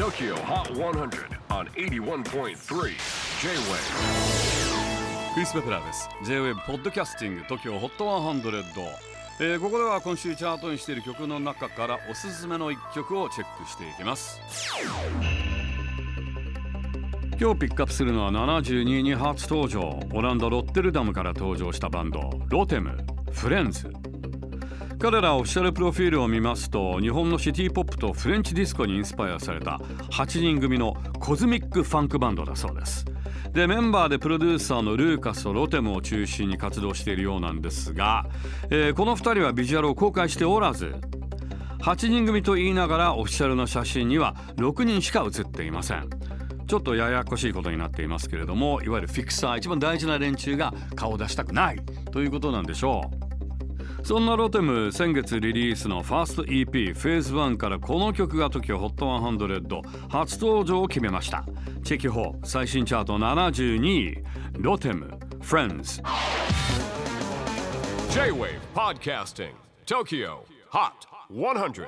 TOKYO HOT 100 on 81.3 J-WAVE クリス・ベプラーです。J-WAVE ポッドキャスティング TOKYO HOT 100、えーここでは今週チャートにしている曲の中からおすすめの一曲をチェックしていきます。今日ピックアップするのは72位に初登場。オランダロッテルダムから登場したバンドロテムフレンズ。彼らオフィシャルプロフィールを見ますと日本のシティポップとフレンチディスコにインスパイアされた8人組のコズミックファンクバンドだそうです。でメンバーでプロデューサーのルーカスとロテムを中心に活動しているようなんですが、えーこの2人はビジュアルを公開しておらず8人組と言いながらオフィシャルの写真には6人しか写っていません。ちょっとややこしいことになっていますけれどもいわゆるフィクサー一番大事な連中が顔を出したくないということなんでしょう。そんなロテム先月リリースのファースト EP フェーズ1からこの曲が TOKIOHOT100 初登場を決めました。チェキホー最新チャート72位。ロテム Friends J-WAVE PODCASTING TOKYO HOT 100